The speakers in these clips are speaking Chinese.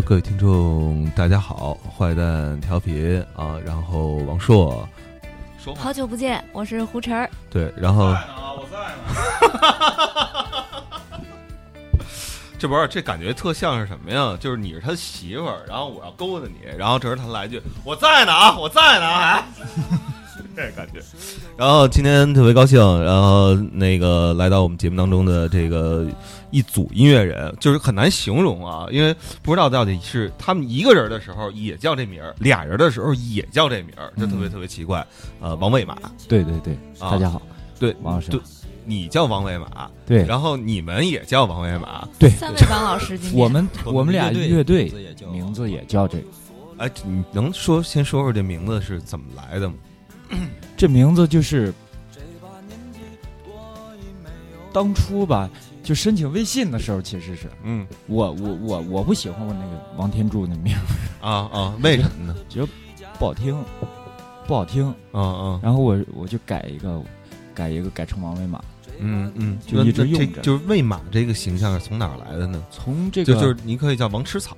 各位听众，大家好，坏蛋调频啊，然后王硕，说好久不见，我是胡晨儿。对，然后在呢，我在呢。这不是这感觉特像是什么呀？就是你是他媳妇儿，然后我要勾搭你，然后这时候他来一句“我在呢啊，我在呢啊”，这感觉。然后今天特别高兴，然后那个来到我们节目当中的这个一组音乐人，就是很难形容啊，因为不知道到底是他们一个人的时候也叫这名儿，俩人的时候也叫这名儿，就特别特别奇怪。呃，王伟马，对对对，啊。大家好，对，王老师。对，你叫王伟马，对。然后你们也叫王伟马，对，三位王老师今天。我们我们俩乐队名字也叫名字也叫这个，哎，你能说先说说这名字是怎么来的吗？这名字就是当初吧，就申请微信的时候，其实是嗯我我我我不喜欢我那个王天柱那名儿，啊啊，为什么呢？觉得不好听，不好听，嗯嗯然后我我就改一个，改一个改成王伟马，嗯嗯，就一直用着就是喂马这个形象是从哪儿来的呢？从这个就就是你可以叫王吃草，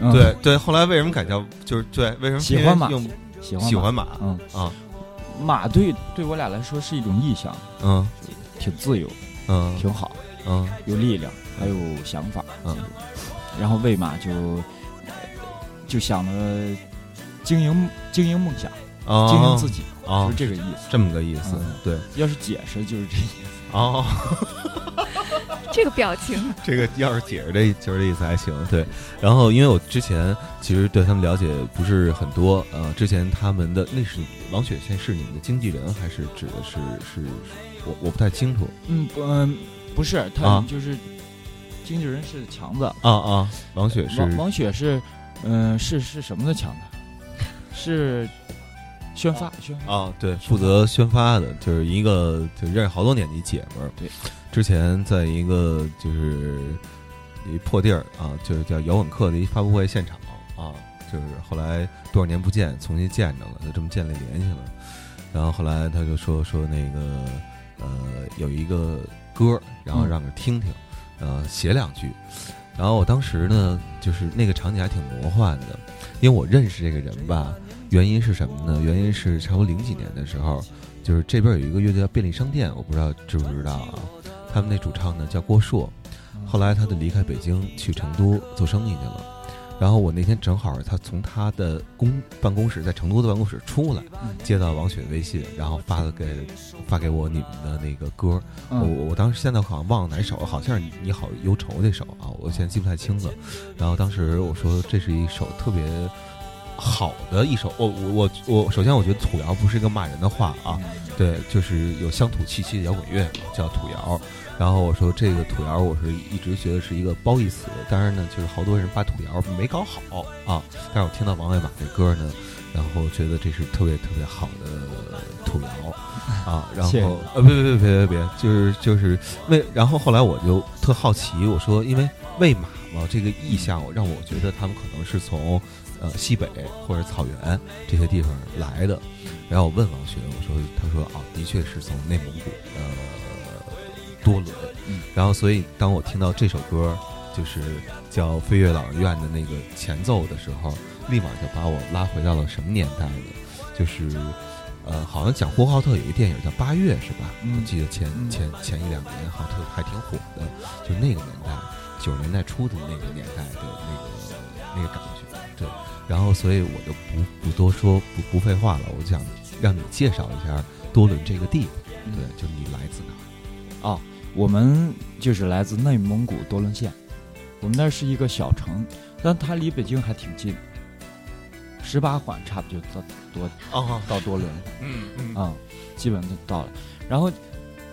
嗯对对。后来为什么改叫就是对？为什么喜欢马用喜欢马喜欢马？嗯啊马对对我俩来说是一种意象，嗯挺自由，嗯挺好。嗯有力量，还有想法，嗯，然后魏马就呃就想着经营经营梦想，啊，经营自己，啊就是，这个意思。这么个意思嗯。对要是解释就是这意思。哦。这个表情，这个要是解释这就是这意思还行，对。然后因为我之前其实对他们了解不是很多，呃，之前他们的那是王雪现是你们的经纪人还是指的是是是我我不太清楚嗯不嗯不是，他啊就是经纪人是强子，啊啊，王雪是王王雪是嗯是是什么的强子？是宣发宣发啊，对，负责宣发的，就是一个就认识好多年的一姐们儿。对，之前在一个就是一破地儿啊，就是叫摇滚课的一发布会现场啊，就是后来多少年不见，重新见着了，就这么建立联系了。然后后来他就说说那个呃有一个歌，然后嗯让着听听，呃写两句。然后我当时呢，就是那个场景还挺魔幻的，因为我认识这个人吧，原因是什么呢？原因是差不多零几年的时候，就是这边有一个乐队叫便利商店，我不知道知不知道啊？他们那主唱呢叫郭硕，后来他就离开北京去成都做生意去了。然后我那天正好他从他的公办公室在成都的办公室出来，嗯接到王雪的微信，然后发了给发给我你们的那个歌，我嗯我当时现在好像忘了哪首，好像是你你好忧愁那首啊，我现在记不太清了。然后当时我说这是一首特别好的一首，我我我我首先我觉得土谣不是一个骂人的话啊，对，就是有乡土气息的摇滚乐叫土谣。然后我说这个土窑，我是一直觉得是一个褒义词，当然呢，就是好多人把土窑没搞好啊。但是我听到王伟马这歌呢，然后觉得这是特别特别好的土窑啊。然后呃，别别别别别别，就是就是为，然后后来我就特好奇，我说因为喂马嘛这个意象，让我觉得他们可能是从呃西北或者草原这些地方来的。然后我问王学，我说，他说啊，的确是从内蒙古呃多伦，嗯然后所以当我听到这首歌，就是叫《飞跃老人院》的那个前奏的时候，立马就把我拉回到了什么年代呢？就是呃，好像讲呼和浩特有一个电影叫《八月》，是吧？嗯我记得前嗯前前一两年好像特还挺火的，就那个年代，九十年代初的那个年代的那个那个感觉，对。然后，所以我就不不多说，不不废话了，我想让你介绍一下多伦这个地方，嗯对，就你来自哪儿？哦，我们就是来自内蒙古多伦县，我们那儿是一个小城，但它离北京还挺近，十八环差不多到多哦，到多伦嗯嗯啊、基本就到了。然后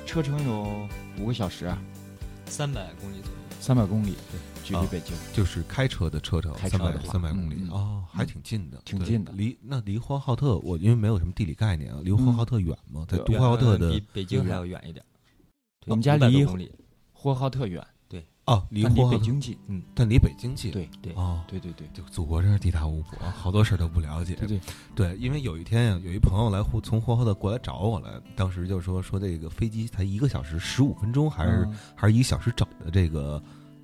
车程有五个小时，三百公里左右。三百公里，对，距离啊北京。就是开车的车程三百开车的三百公里哦，还挺近的，对挺近的离那离呼和浩特，我因为没有什么地理概念啊，离呼和浩特远吗？在对呼和浩特的比北京还要远一点。对我们家500离呼和浩特远，对。哦，离呼和浩特北京近。嗯，但离北京近。对对哦，对对对。就祖国真是地大物博，好多事儿都不了解。对对，对，因为有一天呀，有一朋友来呼从呼和浩特过来找我来，当时就说说这个飞机才一个小时十五分钟，还是、嗯。还是一个小时整的这个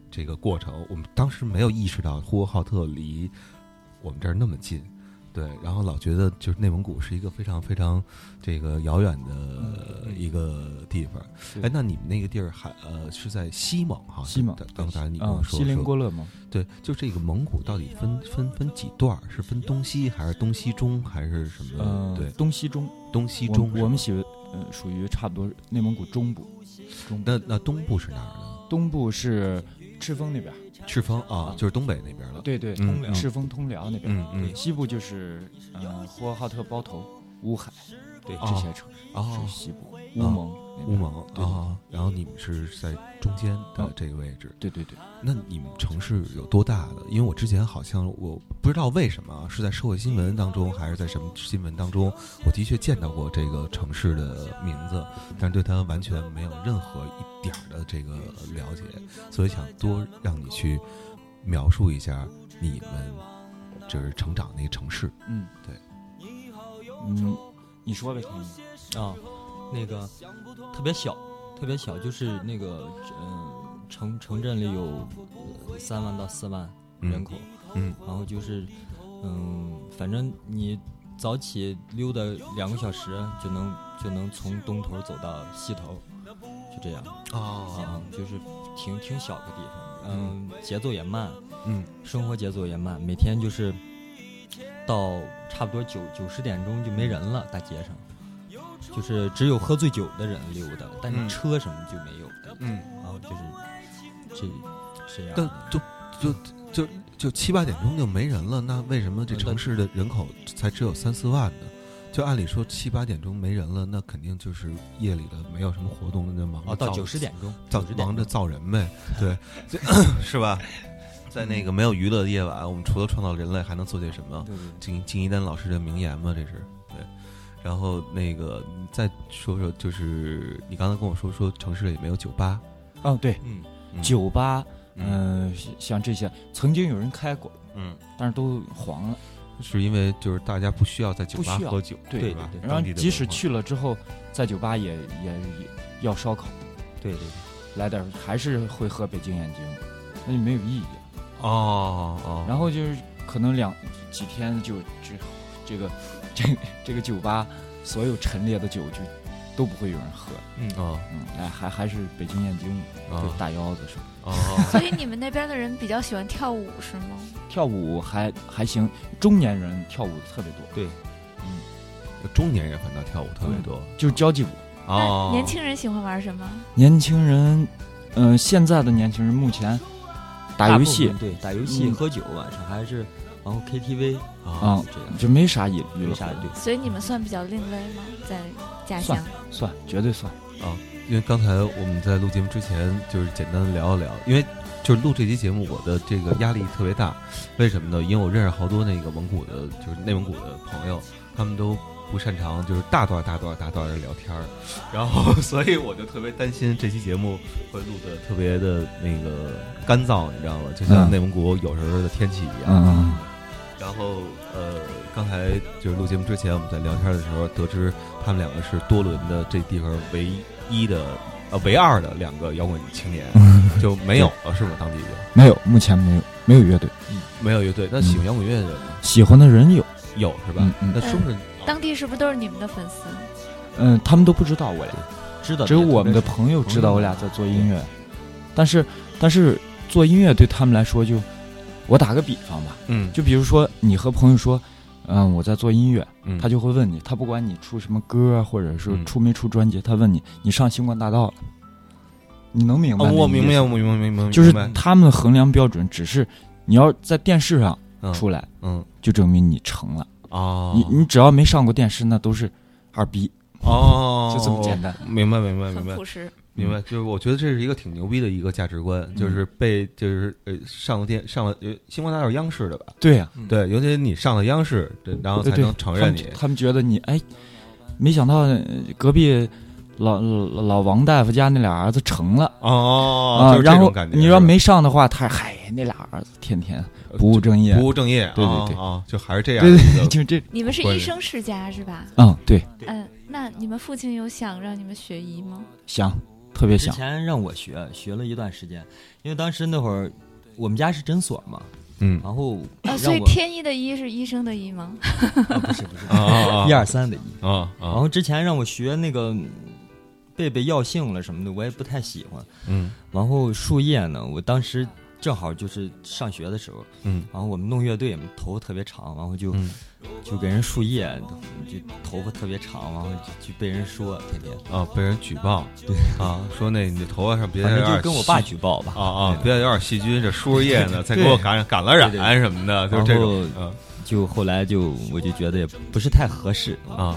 这个过程，我们当时没有意识到呼和浩特离我们这儿那么近，对，然后老觉得就是内蒙古是一个非常非常这个遥远的一个地方。对哎，那你们那个地儿还呃是在西蒙哈？西蒙刚刚才你跟啊我，说锡林郭勒吗？对，就这个蒙古到底分分分几段？是分东西还是东西中还是什么？呃，对，东西中，东西中我们属于呃属于差不多内蒙古中部，中部那那东部是哪儿呢？东部是赤峰那边儿，赤峰啊，就是东北那边了。对对，嗯通辽赤峰通辽那边，嗯嗯。对，西部就是呃呼和浩特、包头、乌海，对。哦这些城市哦。是西部，乌蒙乌蒙啊，然后你们是在中间的嗯这个位置。对对对，那你们城市有多大的？因为我之前好像我不知道为什么啊是在社会新闻当中还是在什么新闻当中，我的确见到过这个城市的名字，但是对它完全没有任何一点儿的这个了解，所以想多让你去描述一下你们就是成长那个城市。嗯，对，嗯，你说呗，天宇啊，那个特别小，特别小，就是那个嗯、城城镇里有呃三万到四万人口，嗯。然后就是嗯，反正你早起溜达两个小时就能就能从东头走到西头，就这样啊啊，就是挺挺小的地方，嗯，节奏也慢，嗯。生活节奏也慢，每天就是到差不多九九十点钟就没人了，大街上，就是只有喝醉酒的人溜达，但嗯是车什么就没有的，嗯，然后就是这这样但。就就就就七八点钟就没人了，那为什么这嗯城市的人口才只有三四万呢？就按理说七八点钟没人了，那肯定就是夜里的没有什么活动，那忙着哦，到九十点钟，造忙着造人呗，对，是吧？在那个没有娱乐的夜晚，我们除了创造人类，还能做些什么？对对对，金金一丹老师的名言吗，这是对。然后那个再说说，就是你刚才跟我说说城市里没有酒吧，哦，对，嗯，嗯。酒吧，嗯。嗯，像这些曾经有人开过，嗯，但是都黄了。是因为就是大家不需要在酒吧喝酒，对是吧？对对。然后即使去了之后，在酒吧也也也要烧烤，对对对，来点还是会喝北京眼睛，那就没有意义。哦哦，然后就是可能两几天就这这个这这个酒吧所有陈列的酒就都不会有人喝，嗯哦嗯，哎还还是北京燕京哦就大腰子是吧？哦，所以你们那边的人比较喜欢跳舞是吗？跳舞还还行，中年人跳舞特别多，对，嗯中年人反倒跳舞特别多就是交际舞。哦，年轻人喜欢玩什么？年轻人，嗯、现在的年轻人目前打游戏对，打游戏、嗯喝酒，晚上还是然后 KTV 啊啊这样，就没啥娱娱乐所以你们算比较另类吗？在家乡算？算绝对算啊。因为刚才我们在录节目之前，就是简单的聊一聊，因为就是录这期节目，我的这个压力特别大。为什么呢？因为我认识好多那个蒙古的，就是内蒙古的朋友，他们都不擅长就是大段大段大段的聊天儿，然后 所以我就特别担心这期节目会录的特别的那个干燥，你知道吗？就像嗯内蒙古有时候的天气一样。嗯然后呃，刚才就是录节目之前，我们在聊天的时候得知，他们两个是多伦的这地方唯一的呃唯二的两个摇滚青年，嗯，就没有了是吗？当地就没有，目前没有没有乐队，没有乐队。那喜欢摇滚乐的人呢？喜欢的人有，有是吧嗯？嗯那说说当地是不是都是你们的粉丝？嗯，他们都不知道我俩，知道只有我们的朋友知道我俩在做音乐，但是但是做音乐对他们来说就，我打个比方吧，嗯，就比如说你和朋友说，嗯，我在做音乐，嗯他就会问你，他不管你出什么歌啊，或者是嗯出没出专辑，他问你，你上星光大道了，你能明白哦，那意思？我明白，我明白，明白，就是他们的衡量标准只是你要在电视上嗯出来，嗯就证明你成了。哦，你你只要没上过电视，那都是二逼，哦，就这么简单。明白，明白，明白很朴。实。明白，就是我觉得这是一个挺牛逼的一个价值观，就是被就是呃上了电上了呃星光大道是央视的吧？对呀、嗯对，尤其你上了央视，对然后才能承认你他们。他们觉得你哎，没想到呃隔壁老老老王大夫家那俩儿子成了哦，就是这啊然后种感觉。你要没上的话，他嗨那俩儿子天天不务正业，不务正业，对对对就还是这样对的一对，就这你们是医生世家是吧？嗯对，嗯，那你们父亲有想让你们学医吗？想之特别想。之前让我学，学了一段时间，因为当时那会儿我们家是诊所嘛，嗯然后啊，所以天一的一是医生的医吗？啊不是不是 一二三的一，啊啊，然后之前让我学那个嗯背背药性了什么的，我也不太喜欢。嗯然后树叶呢，我当时正好就是上学的时候，嗯然后我们弄乐队嘛，头发特别长，然后就、嗯就给人树叶，就头发特别长，然后就就被人说天天，啊，被人举报，对。啊，说那你的头发上别反正有点就跟我爸举报吧。啊啊，对。别有点细菌，这输入液呢，再给我感染感了染对对什么的，就是这种，嗯。就后来就我就觉得也不是太合适，啊。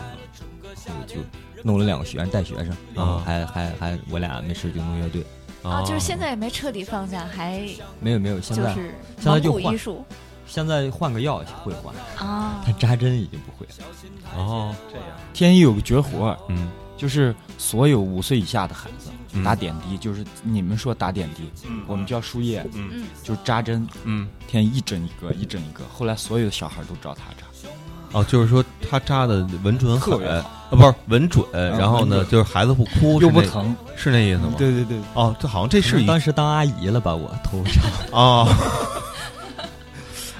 后就弄了两个学员带学生，然后啊还还还我俩没事就弄乐队，啊，就是现在也没彻底放下，还没有没有，现在就是蒙现在就换古艺术现在换个药会换，啊。但扎针已经不会了。哦这样，天一有个绝活儿，嗯就是所有五岁以下的孩子嗯打点滴，就是你们说打点滴，我们叫输液，嗯嗯，就是扎针，嗯天一针一个，一针一个。后来所有的小孩都找他扎，哦，就是说他扎的稳准狠，啊不是稳准，然后呢就是孩子不哭，又不疼。是那意思吗？对对对，哦，这好像这是一当时当阿姨了吧？我头发长，哦，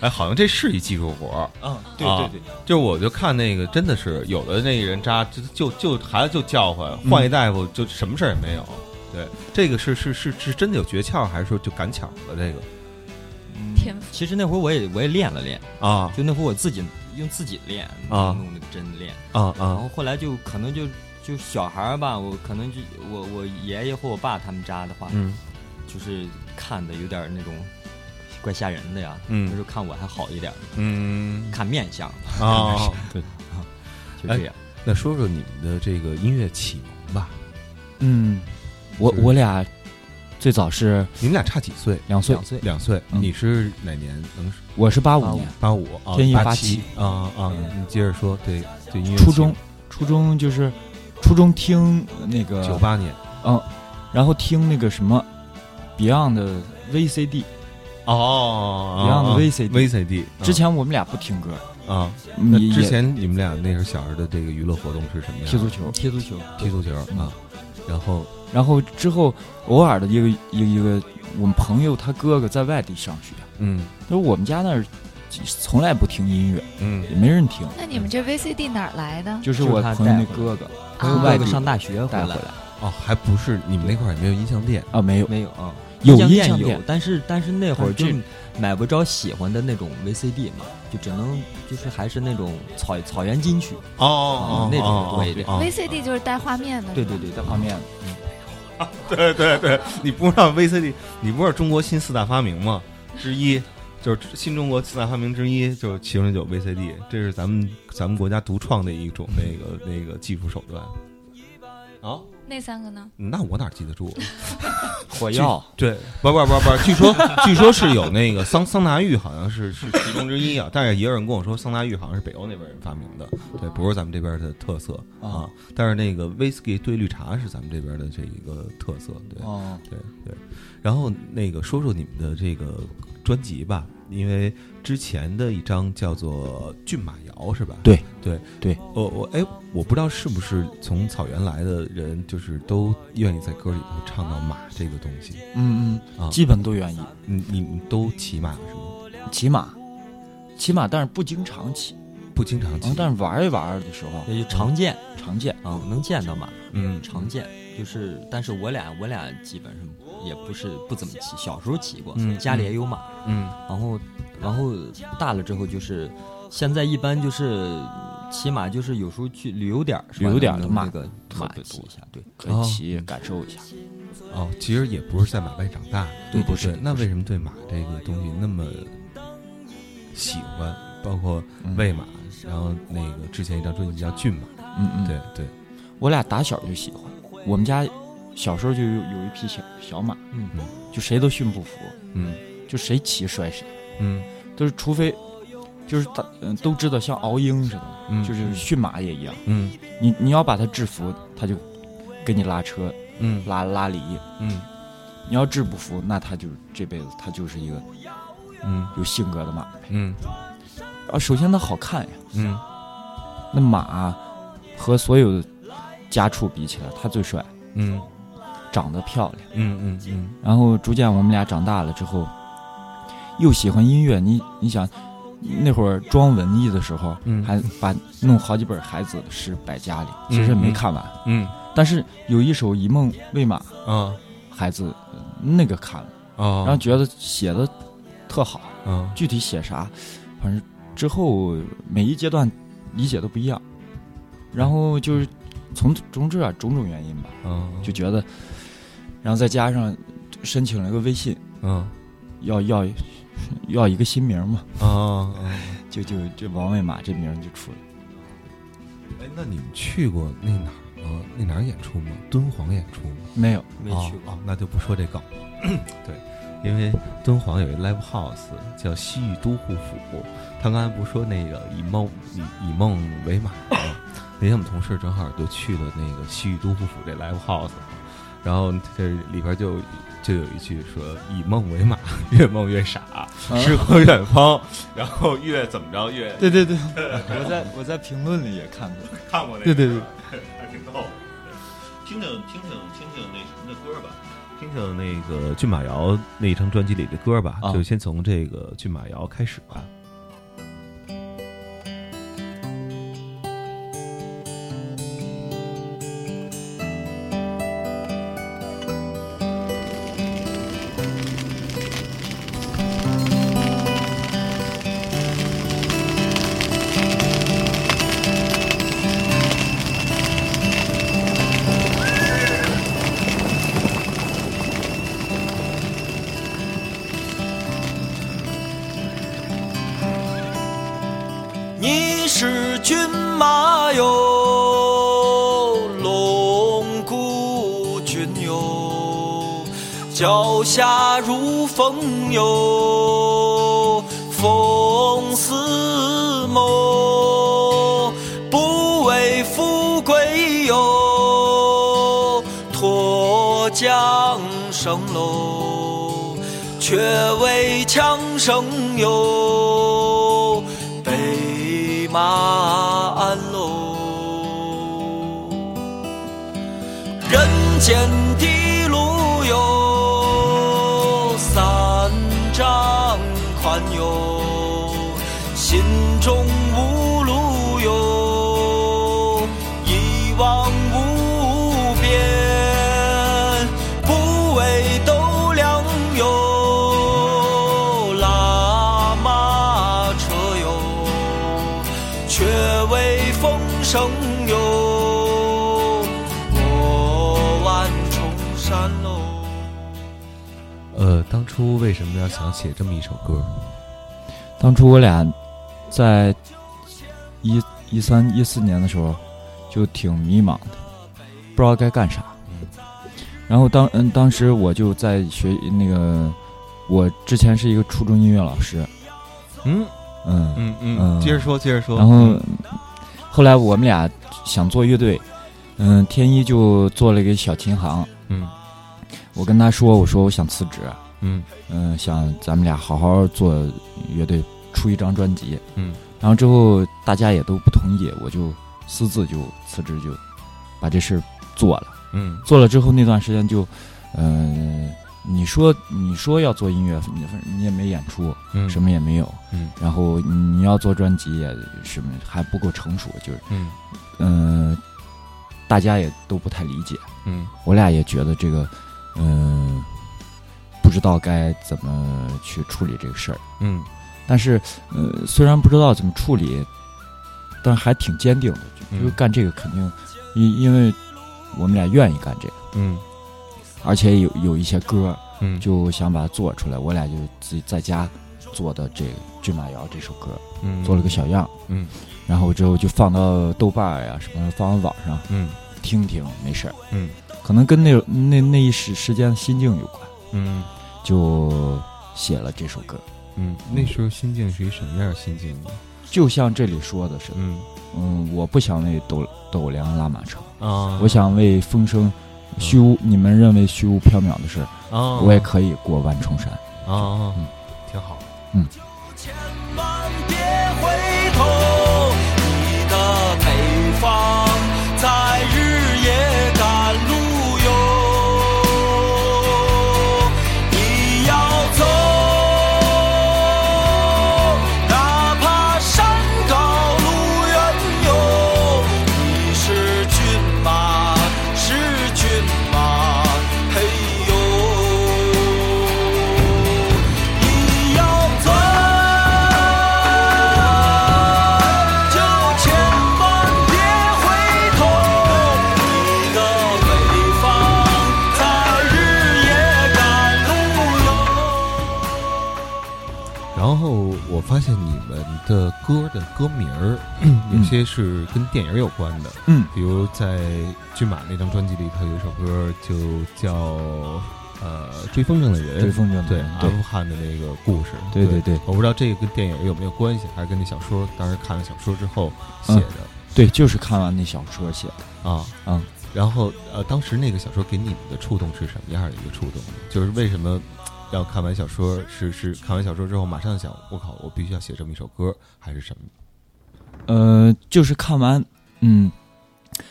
哎，好像这是一技术活儿。嗯，对啊对对，就我就看那个，真的是有的那个人扎，就就就孩子就叫唤，换一大夫就什么事儿也没有。对，这个是是是是真的有诀窍，还是说就赶巧了？这个？天赋。其实那会儿我也我也练了练，啊。就那会儿我自己用自己练啊。弄那个针练，啊啊。然后后来就可能就就小孩儿吧，我可能就我我爷爷或我爸他们扎的话，嗯。就是看的有点那种怪吓人的呀，嗯。就是看我还好一点，嗯。看面相，啊，对，就这样。那说说你们的这个音乐启蒙吧。嗯，我我俩最早是你们俩差几岁？两岁。两，岁，两岁。嗯。你是哪年？能我是八八五。五年，八五。啊？天一八八七。啊啊！你接着说，对对，音乐初中初中就是初中听那个九八年。嗯，然后听那个什么 Beyond 的 VCD，哦 Beyond 的 VCD VCD 之前我们俩不听歌，啊，那你之前你们俩那时候小时候的这个娱乐活动是什么样？踢足球，踢足球，踢足球嗯。啊，然后然后之后偶尔的一个一个一个我们朋友他哥哥在外地上学，嗯。他说我们家那儿从来不听音乐，嗯。也没人听，那你们这 VCD 哪儿来的？就是我朋友那哥哥我有啊哥哥上大学来带回来哦，还不是你们那块儿也没有音像店。啊，没有。没有啊？有像店有但是但是那会儿就买不着喜欢的那种 VCD 嘛，就只能就是还是那种草草原金曲。哦哦那种多一点哦 VCD 就是带画面的，对对对，带画面的 对对对，你不知道 VCD，你不知道中国新四大发明吗？之一就是新中国四大发明之一，就是其中就有 VCD，这是咱们咱们国家独创的一种那个那个技术手段。啊，那三个呢？那我哪记得住？火药，对，不不不不，据说据说是有那个桑桑拿浴，好像是是其中之一啊。但是也有人跟我说，桑拿浴好像是北欧那边人发明的，对，不是咱们这边的特色啊。但是那个 whisky 兑绿茶是咱们这边的这一个特色，对。哦，对对，然后那个说说你们的这个专辑吧，因为之前的一张叫做《骏马谣》是吧？对。对。对，我我哎，我不知道是不是从草原来的人，就是都愿意在歌里头唱到马这个东西。嗯啊。嗯，。基本都愿意。你你们都骑马是吗？骑马，骑马，但是不经常骑，不经常骑。嗯，，但是玩一玩的时候。也就常见常见。啊，能见到马，嗯。常见。就是，但是我俩我俩基本上也不是不怎么骑，小时候骑过，嗯家里也有马。嗯然后，然后大了之后就是，现在一般就是骑马，就是有时候去旅游点旅游点儿的马个特别多骑一下，对。可以骑感受一下。哦，其实也不是在马背长大的，对不对对不是那为什么对马这个东西那么喜欢？包括嗯喂马，然后那个之前一张专辑叫《骏马》，嗯嗯，对对，我俩打小就喜欢。我们家小时候就有有一匹小小马，嗯嗯就谁都驯不服，嗯就谁骑摔谁，嗯都是除非就是大嗯都知道像敖鹰似的，嗯，就是驯马也一样。嗯你你要把它制服，它就给你拉车嗯拉拉犁；嗯你要制不服，那它就这辈子它就是一个嗯有性格的马。嗯啊，首先它好看呀，嗯那马和所有的家畜比起来，它最帅。嗯长得漂亮。嗯嗯嗯然后逐渐我们俩长大了之后，又喜欢音乐。你你想，那会儿装文艺的时候，嗯还把弄好几本孩子的诗摆家里，其实也没看完。嗯但是有一首《以梦为马》，啊孩子呃那个看了，啊，然后觉得写的特好。嗯具体写啥，反正之后每一阶段理解都不一样。然后就是从从这种种原因吧，嗯就觉得，然后再加上申请了个微信，嗯要要 要一个新名嘛，啊啊。就就这王卫马这名儿就出来了。哎，那你们去过那哪儿吗？那哪儿演出吗？敦煌演出吗？没有，没去过。哦哦，那就不说这梗了。对，因为敦煌有一 live house 叫西域都护府，他刚才不是说那个以梦以以梦为马吗？那天我们同事正好就去了那个西域都护府这 live house，然后这里边就就有一句说“以梦为马，越梦越傻，诗和远方”，然后越怎么着越对对对，我在我在评论里也看过。看过那个，对对对，还挺逗。的。听听听听听听那什么的歌吧，听听那个骏马谣那一张专辑里的歌吧，啊。就先从这个骏马谣开始吧。风哟，风似梦，不为富贵哟，脱缰绳喽，却为强生哟。初为什么要想写这么一首歌？当初我俩在一一三一四年的时候就挺迷茫的，不知道该干啥。然后当嗯当时我就在学那个，我之前是一个初中音乐老师，嗯？嗯，嗯嗯接着说，接着说。然后后来我们俩想做乐队，嗯，天一就做了一个小琴行，嗯。我跟他说，我说我想辞职，嗯嗯，想咱们俩好好做乐队，出一张专辑。嗯然后之后大家也都不同意，我就私自就辞职，就把这事儿做了。嗯做了之后那段时间就，嗯、你说你说要做音乐，你你也没演出，嗯什么也没有。嗯然后你要做专辑也什么还不够成熟，就是嗯嗯、大家也都不太理解。嗯我俩也觉得这个，嗯、不知道该怎么去处理这个事儿。嗯。但是，呃，虽然不知道怎么处理，但是还挺坚定的，就干这个肯定，因因为我们俩愿意干这个，嗯。而且有有一些歌，嗯。就想把它做出来。我俩就自己在家做的这个《骏马谣》这首歌，嗯。做了个小样，嗯。然后之后就放到豆瓣儿呀什么，放到网上嗯。听听，没事儿。嗯。可能跟那那那一时时间的心境有关，嗯就写了这首歌。嗯，那时候心境是一什么样的心境呢？就像这里说的是，嗯。嗯，我不想为斗斗量拉马车，啊，我想为风声虚无，你们认为虚无缥缈的事，啊，我也可以过万重山。啊，嗯。挺好。千的歌的歌名儿有些是跟电影有关的，嗯，比如在《骏马》那张专辑里头有一首歌就叫呃《追风筝的人》，追风筝对的对阿富汗的那个故事，对对对。我不知道这个跟电影有没有关系，还是跟那小说当时看了小说之后写的、对，就是看完那小说写的。啊。嗯。然后呃，当时那个小说给你们的触动是什么样的一个触动？就是为什么要看完小说？是是看完小说之后马上想，我靠，我必须要写这么一首歌，还是什么？呃，就是看完，嗯，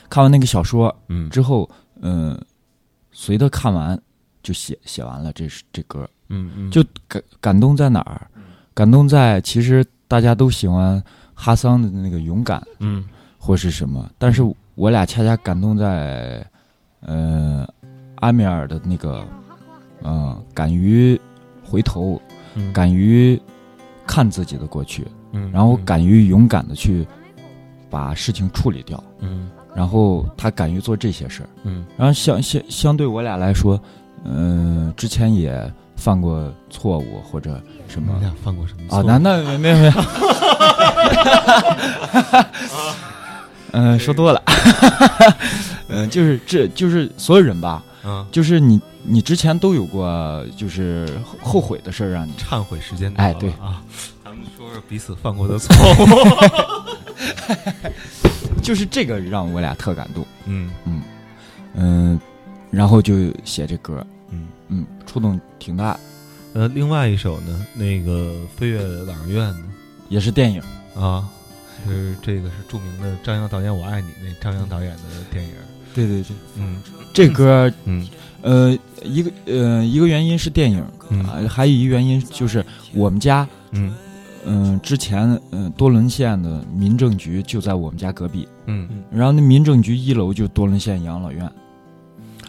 看完那个小说嗯之后，嗯、随着看完就写写完了这是这歌，嗯嗯，就感感动在哪儿？感动在其实大家都喜欢哈桑的那个勇敢嗯或是什么，但是我俩恰恰感动在，呃，阿米尔的那个，嗯、敢于回头，嗯。敢于看自己的过去，嗯，然后敢于勇敢的去把事情处理掉，嗯。然后他敢于做这些事儿，嗯。然后相相相对我俩来说，嗯、之前也犯过错误或者什么你俩犯过什么啊，错那那没有没有，嗯、说多了，嗯、就是这就是所有人吧，嗯，就是你你之前都有过就是后悔的事儿让你，忏悔时间到了哎对啊，咱们说说彼此犯过的错误。就是这个让我俩特感动，嗯嗯嗯、然后就写这歌，嗯嗯，触动挺大，呃，另外一首呢，那个《飞越老人院》呢，也是电影，啊，是这个是著名的张扬导演《我爱你》那张扬导演的电影。对对对，嗯。这歌嗯。呃一个呃一个原因是电影，嗯。啊，还有一个原因就是我们家。嗯。嗯，之前嗯多伦县的民政局就在我们家隔壁，嗯，然后那民政局一楼就多伦县养老院，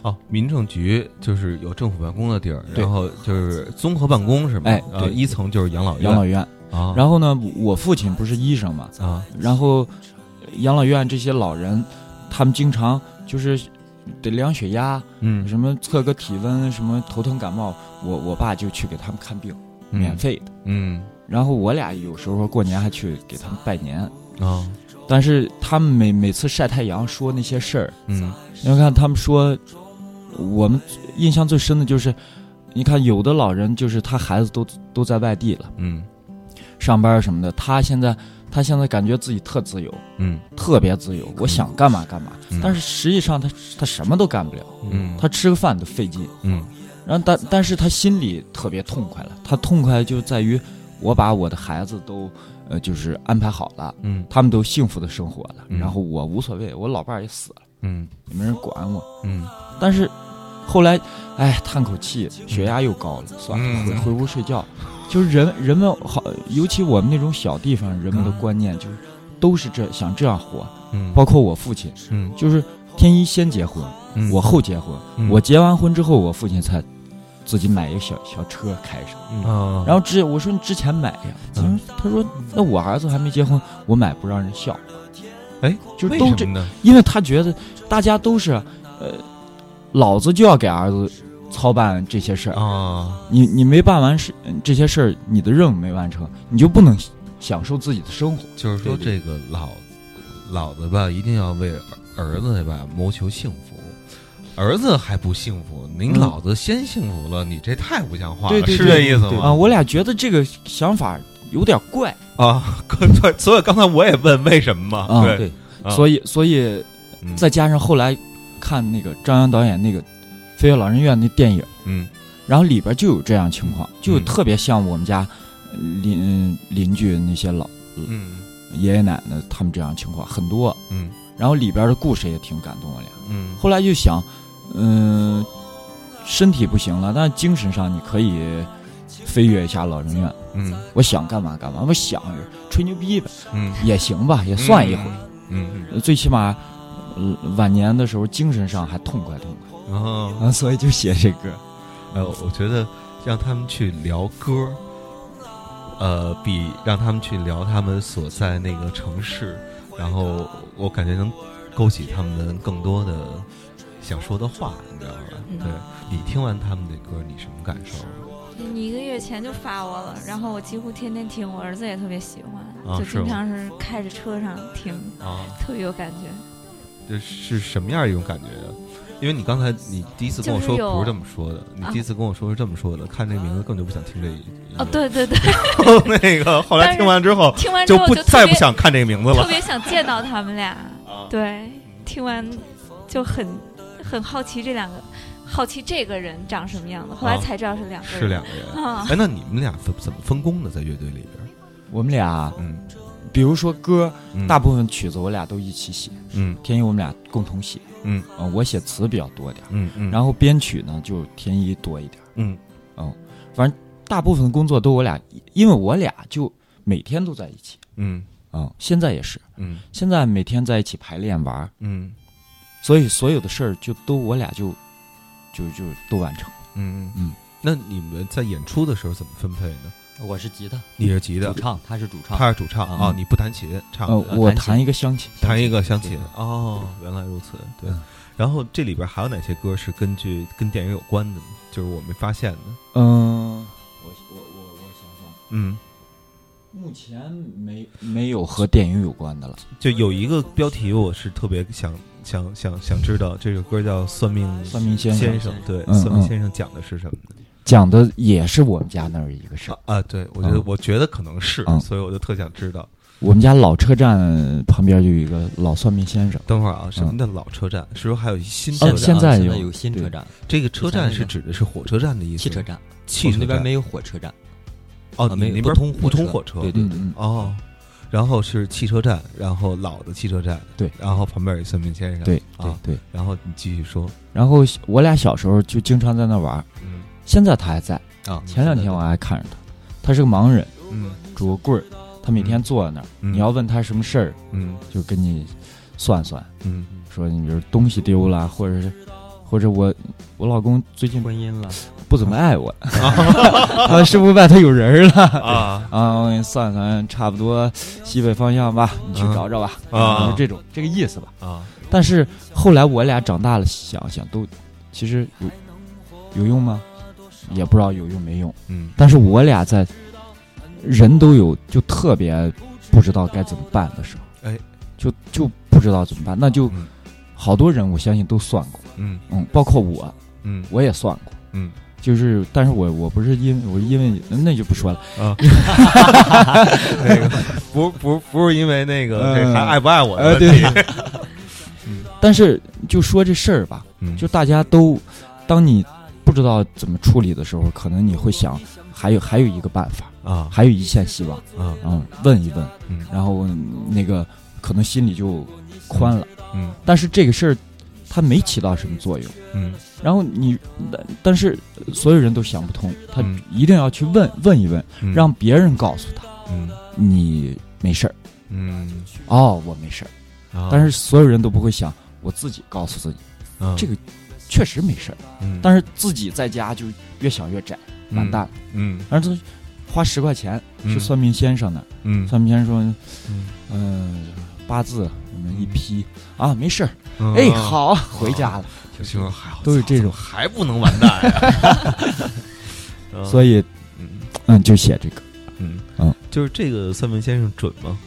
哦，民政局就是有政府办公的地儿，对。然后就是综合办公是吧？哎呃，对。一层就是养老院。养老院。啊，然后呢，我父亲不是医生嘛，啊，然后养老院这些老人，他们经常就是得量血压，嗯，什么测个体温，什么头疼感冒，我我爸就去给他们看病，嗯免。费的。嗯然后我俩有时候过年还去给他们拜年，啊但是他们每每次晒太阳说那些事儿，嗯你看他们说，我们印象最深的就是，你看有的老人就是他孩子都都在外地了，嗯上班什么的，他现在他现在感觉自己特自由，嗯。特别自由，我想干嘛干嘛。嗯。但是实际上他他什么都干不了，嗯。他吃个饭都费劲。嗯。然后但但是他心里特别痛快了，他痛快就在于我把我的孩子都呃就是安排好了，嗯。他们都幸福的生活了，嗯。然后我无所谓，我老伴儿也死了，嗯。也没人管我。嗯。但是后来，哎，叹口气，血压又高了，算了，嗯。回回屋睡觉。就是人人们好，尤其我们那种小地方，人们的观念就是都是这想这样活。嗯，包括我父亲，嗯就是天一先结婚，嗯我后结婚。嗯我结完婚之后，我父亲才自己买一个小小车开上。啊，然后之我说你之前买呀，他说嗯他说那我儿子还没结婚，我买不让人笑。哎，就都这？因为他觉得大家都是，呃，老子就要给儿子操办这些事儿。啊，你你没办完事这些事儿，你的任务没完成，你就不能享受自己的生活。就是说这个老老子吧，一定要为儿子吧谋求幸福。儿子还不幸福，您嗯老子先幸福了，你这太不像话了，对对是这意思吗啊，吗？我俩觉得这个想法有点怪啊，对，所以刚才我也问为什么嘛，啊，对，啊所以所以嗯再加上后来看那个张扬导演那个《飞跃老人院》那电影，嗯。然后里边就有这样情况，就特别像我们家呃邻邻居那些老嗯。爷爷奶奶他们这样情况很多，嗯。然后里边的故事也挺感动我俩。嗯。后来就想，嗯、身体不行了，但精神上你可以飞跃一下老人院。嗯。我想干嘛干嘛，我想吹牛逼呗，嗯，也行吧，也算一回。嗯，最起码、呃晚年的时候精神上还痛快痛快嗯，哦，啊，所以就写这歌。呃，我觉得让他们去聊歌，呃，比让他们去聊他们所在那个城市，然后我感觉能勾起他们更多的想说的话，你知道吧？嗯对你听完他们的歌，你什么感受？你一个月前就发我了，然后我几乎天天听，我儿子也特别喜欢，啊就经常是开着车上听，啊，特别有感觉。这是什么样一种感觉呀？因为你刚才你第一次跟我说不是这么说的，你啊第一次跟我说是这么说的，看这名字根本就不想听这一哦，，对对对，那个后来听完之后 听完之后就不就再不想看这个名字了特别想见到他们俩。啊。对，听完就很很好奇这两个，好奇这个人长什么样的，后来啊才知道是两个人。是两个人。啊，哎，那你们俩怎怎么分工的？在乐队里边？我们俩，嗯，比如说歌，嗯。大部分曲子我俩都一起写，嗯。天一我们俩共同写，嗯。嗯，我写词比较多点儿，嗯嗯，然后编曲呢就天一多一点儿，嗯。大部分工作都我俩，因为我俩就每天都在一起，嗯。嗯，现在也是，嗯。现在每天在一起排练玩，嗯。所以所有的事儿就都我俩就就就都完成。嗯嗯。嗯，那你们在演出的时候怎么分配呢？我是吉他，你是吉他。主，唱，他是主唱，他是主唱嗯。啊，你不弹琴，唱。呃，我弹一个乡琴，弹一个乡琴哦，原来如此，对。嗯。然后这里边还有哪些歌是根据跟电影有关的呢？就是我没发现的。嗯、我我我我想想，嗯，目前没没有和电影有关的了。就有一个标题，我是特别想想想想知道，这首歌叫《算命算命先生。先生》，对，嗯算命嗯。先生》讲的是什么呢？讲的也是我们家那儿一个事儿。啊。啊，对，我觉得嗯。我觉得可能是，嗯。所以我就特想知道。我们家老车站旁边就有一个老算命先生，等会儿啊，什么叫老车站？是说还有新车哦站？现在有现在有新车站，这个车站是指的是火车站的意思？汽车，站，汽车站。那边没有火车站，哦，啊没那边不通不通火火车，对对对哦，然后是汽车站，然后老的汽车站，对，然后旁边有算命先生，对啊，对。然后你继续说，然后我俩小时候就经常在那玩儿，嗯现在他还在。啊，前两天我还看着他，他是个盲人，嗯。拄个棍儿，他每天坐在那儿，嗯。你要问他什么事儿，嗯。就跟你算算，嗯。说你比如东西丢了，或者是或者我我老公最近婚姻了，不怎么爱我，啊，是不是外头有人了？啊。啊，我给你算算，差不多西北方向吧，你去找找吧，啊。就这种这个意思吧。啊。但是后来我俩长大了，想想都其实有有用吗？也不知道有用没用。嗯。但是我俩在人都有就特别不知道该怎么办的时候，哎，就就不知道怎么办，那就嗯。好多人我相信都算过，嗯。嗯，包括我，嗯。我也算过。嗯。就是，但是我我不是因我是因为那就不说了，啊，那个不不不是因为那个这还爱不爱我的呃，问对题。但是就说这事儿吧，嗯。就大家都，当你不知道怎么处理的时候，可能你会想，还有还有一个办法，啊。还有一线希望，啊。嗯，问一问，嗯。然后那个可能心里就宽了。嗯。但是这个事儿，它没起到什么作用。嗯。然后你，但但是所有人都想不通，他嗯。一定要去问问一问，嗯。让别人告诉他嗯。你没事儿。嗯。哦，我没事儿。啊，但是所有人都不会想，我自己告诉自己，啊。这个确实没事儿。嗯但是自己在家就越想越窄，完蛋了。嗯然后他花十块钱嗯去算命先生那儿，嗯算命先生说，嗯嗯、八字我们一批啊，没事儿，嗯哎，好，回家了。就说还都是这种还不能完蛋呀，所以，嗯嗯，就写这个。嗯嗯，就是这个算命先生准吗？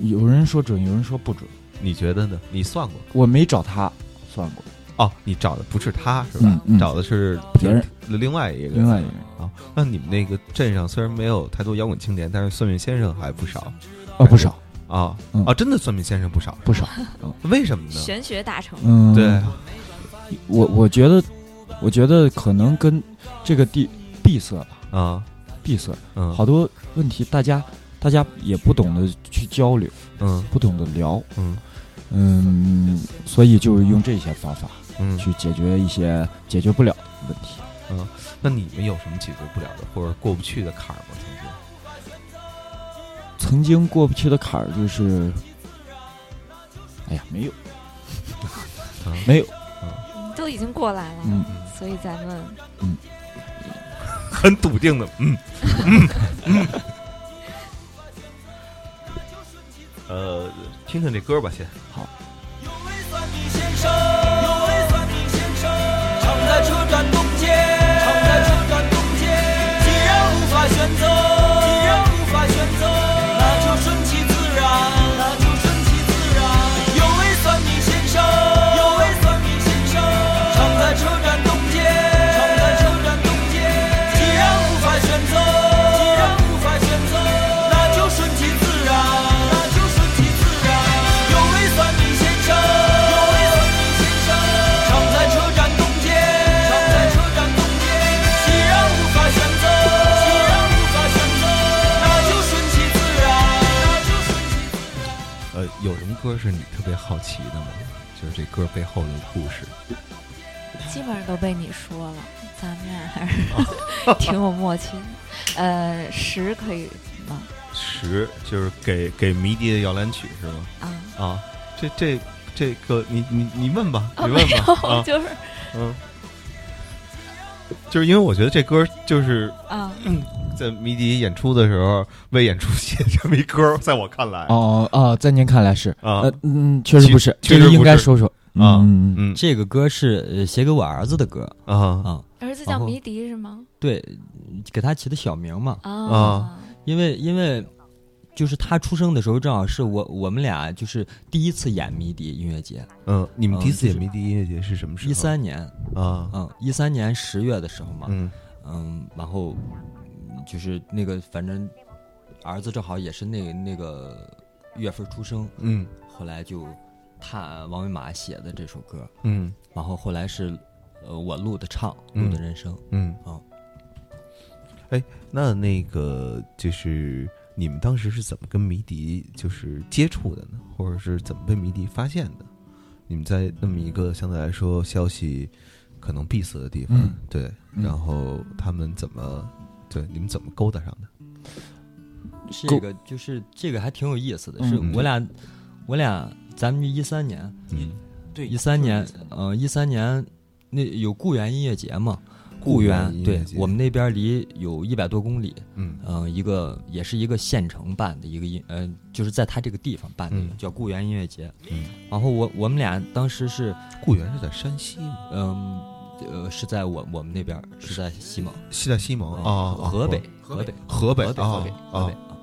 有人说准，有人说不准。你觉得呢？你算过？我没找他算过，哦，你找的不是他是吧？嗯嗯找的是别人，另外一个，另外一个人啊。那你们那个镇上虽然没有太多摇滚青年，但是算命先生还不少哦，不少啊嗯啊！真的算命先生不少，不少。为什么呢？玄学大成。嗯，对，我我觉得，我觉得可能跟这个地闭塞吧，啊，闭塞，嗯，好多问题大家大家也不懂得去交流，嗯不懂得聊，嗯嗯，所以就是用这些方法嗯。去解决一些解决不了的问题。嗯那你们有什么解决不了的或者过不去的坎儿吗？曾经？曾经过不去的坎儿就是，哎呀，没有，啊 没有，都已经过来了，嗯，所以咱们很笃定的，嗯嗯 嗯。呃，听听这歌吧，先。有位算命先生，有位算命先生，选择。是你特别好奇的吗？就是这歌背后的故事。基本上都被你说了，咱们俩还是 挺有默契的。呃，十可以吗？十就是给给迷笛的摇篮曲是吗？啊，啊，这这这个你你你问吧，哦，你问吧，就是嗯，就是因为我觉得这歌就是啊，在迷笛演出的时候为演出写这么一歌，在我看来哦哦，在您看来是啊呃嗯，确实不是，确这个应确实不是该说说啊嗯嗯这个歌是呃写给我儿子的歌啊啊，儿子叫迷笛是吗？对，给他起的小名嘛，啊，因为因为就是他出生的时候正好是我我们俩就是第一次演迷笛音乐节，嗯，你们第一次演迷笛音乐节是什么时候？一三年，啊，嗯，一三年十月的时候嘛，嗯。嗯，然后嗯就是那个反正儿子正好也是那那个月份出生，嗯。后来就他王维马写的这首歌，嗯。然后后来是呃我录的唱，嗯。录的人声，嗯。啊，哎，那那个就是你们当时是怎么跟迷笛就是接触的呢？或者是怎么被迷笛发现的？你们在那么一个相对来说消息可能闭塞的地方，嗯。对，嗯。然后他们怎么对你们怎么勾搭上的？这个就是这个还挺有意思的，是嗯。我俩我俩咱们一三年嗯。对一三年，呃一三年那有固原音乐节嘛，固原原对我们那边离有一百多公里，嗯。呃、一个也是一个县城办的一个音，呃，就是在他这个地方办的，嗯。叫固原音乐节。嗯，然后我我们俩当时是，固原是在山西吗？嗯，呃，是在我我们那边是在西蒙是在西蒙嗯啊，河北，河河北，河北河北，啊河北，河北啊，啊。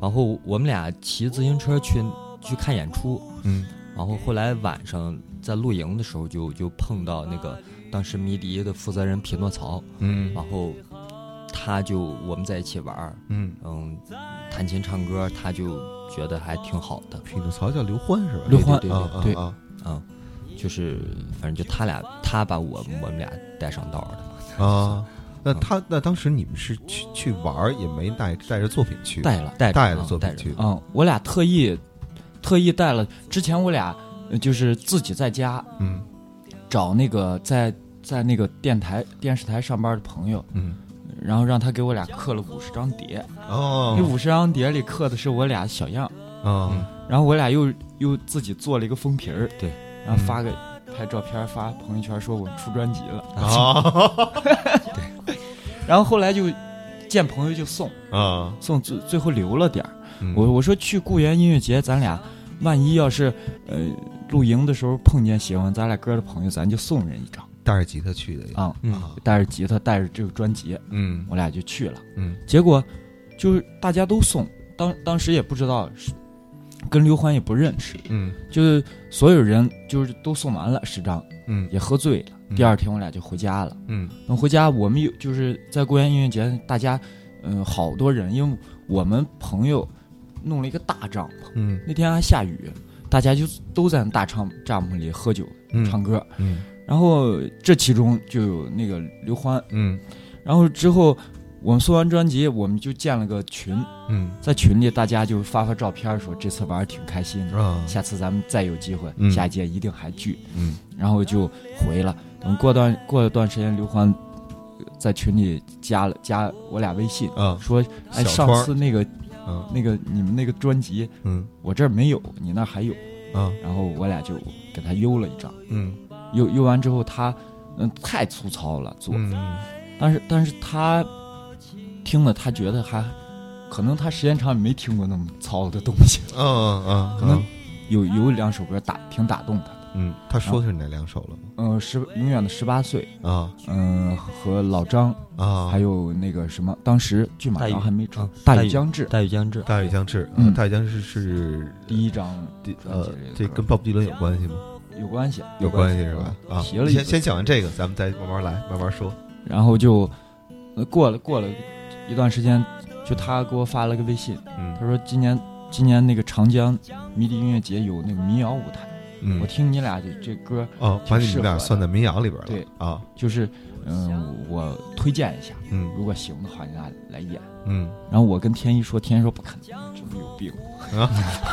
然后我们俩骑自行车去去看演出，嗯。然后后来晚上在露营的时候就就碰到那个当时迷笛的负责人匹诺曹，嗯。然后他就我们在一起玩，嗯，嗯，弹琴唱歌，他就觉得还挺好的，匹诺曹叫刘欢是吧？刘欢对对啊嗯，就是反正就他俩，他把我我们俩带上道儿的，啊！那他那当时你们是去去玩儿，也没带带着作品去，带了带着带着嗯带着作品去嗯，我俩特意特意带了，之前我俩呃就是自己在家嗯找那个在在那个电台电视台上班的朋友，嗯然后让他给我俩刻了五十张碟，哦那五十张碟里刻的是我俩小样，嗯然后我俩又又自己做了一个封皮儿，对，然后发个拍照片发朋友圈说我们出专辑了，啊。然后后来就见朋友就送啊！送，最最后留了点我我说去固原音乐节，咱俩万一要是呃露营的时候碰见喜欢咱俩歌的朋友，咱就送人一张。带着吉他去的啊，嗯。啊带着吉他，带着这个专辑，嗯。我俩就去了。嗯。结果就是大家都送，当当时也不知道是跟刘欢也不认识，嗯。就是所有人就是都送完了十张，嗯。也喝醉了。嗯。第二天我俩就回家了。嗯。等回家，我们有就是在固原音乐节，大家嗯、好多人，因为我们朋友弄了一个大帐篷，嗯。那天还下雨，大家就都在大帐帐篷里喝酒、嗯。唱歌。嗯。然后这其中就有那个刘欢，嗯。然后之后我们送完专辑，我们就建了个群，嗯。在群里大家就发发照片，说这次玩儿挺开心的，啊。下次咱们再有机会，嗯。下一届一定还聚。嗯。然后就回了。等过段过了段时间，刘欢呃在群里加了加我俩微信，嗯说：“哎，上次那个嗯那个你们那个专辑，嗯。我这儿没有，你那还有。啊”然后我俩就给他邮了一张，嗯。邮邮完之后他嗯太粗糙了做，嗯。但是但是他听了他觉得还可能他时间长也没听过那么糙的东西，嗯嗯可能有有两首歌打挺打动他的。嗯，他说的是哪两首了？吗？嗯，十永远的十八岁，啊。嗯，和老张，啊，还有那个什么，当时骏马还没出啊，大大雨雨将至。大雨将至，大雨将至，嗯。啊大雨将至是第一张第呃这跟鲍勃迪伦有关系吗？有关系，有关系是吧？啊，提了一先先讲完这个，咱们再慢慢来，慢慢说。然后就呃过了过了一段时间，就他给我发了个微信，嗯他说今年今年那个长江迷笛音乐节有那个民谣舞台，嗯我听你俩这这歌哦，把你们俩算在民谣里边了。对啊，就是嗯，我推荐一下，嗯如果行的话，你俩来演。嗯然后我跟天一说，天一说不可能，这不有病啊？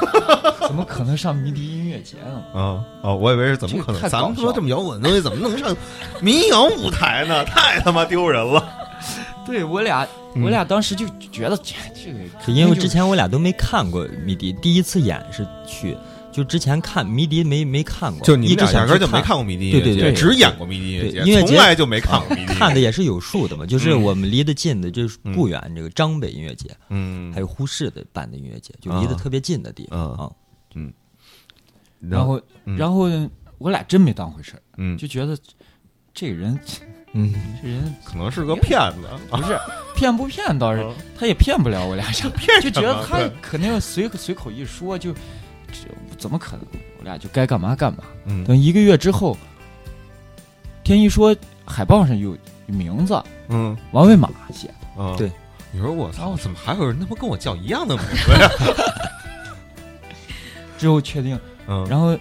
怎么可能上迷笛音乐节呢？啊哦，我以为是怎么可能？咱们说这么摇滚的东西，怎么能上民谣舞台呢？太他妈丢人了！对我俩，嗯。我俩当时就觉得这这个，是因为之前我俩都没看过迷笛，第一次演是去，就之前看迷笛没没看过，就你们一直想去俩压根儿就没看过迷笛音乐节，对对对只演过迷笛音乐节，从来就没看过迷笛。看的也是有数的嘛，就是嗯。我们离得近的，就是不远，这个张北音乐节，嗯，还有呼市的办的音乐节，就离得特别近的地方啊。嗯。然后嗯。然后我俩真没当回事儿，嗯，就觉得这人嗯，这人可能是个骗子啊 不是骗不骗倒是啊他也骗不了我俩，就 骗就觉得他肯定随随口一说就，这怎么可能？我俩就该干嘛干嘛。嗯等一个月之后，天一说海报上有有名字，嗯王卫马写的，嗯，对，你说我操，怎么还有人他妈跟我叫一样的名字呀？之后确定，嗯，然后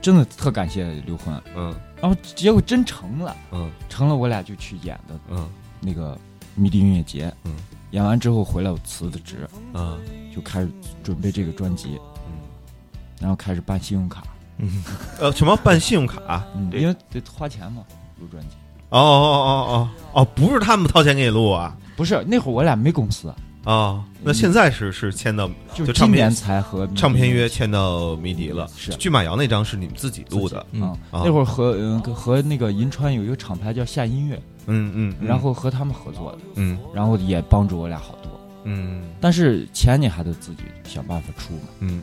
真的特感谢刘欢，嗯然后结果真成了，嗯。成了，我俩就去演的嗯。那个迷笛音乐节，嗯，演完之后回来我辞的职，嗯。就开始准备这个专辑，嗯，然后开始办信用卡，呃，什么办信用卡？嗯，因为得花钱嘛，录专辑。哦哦哦哦哦，不是他们掏钱给你录啊？不是那会儿我俩没公司，啊，那现在是是签到就就唱片今年才和唱片约签到迷笛了。是骏马谣那张是你们自己录的，嗯啊，啊那会儿和嗯和那个银川有一个厂牌叫夏音乐，嗯嗯，嗯然后和他们合作的，嗯然后也帮助我俩好多。嗯但是钱你还得自己想办法出嘛，嗯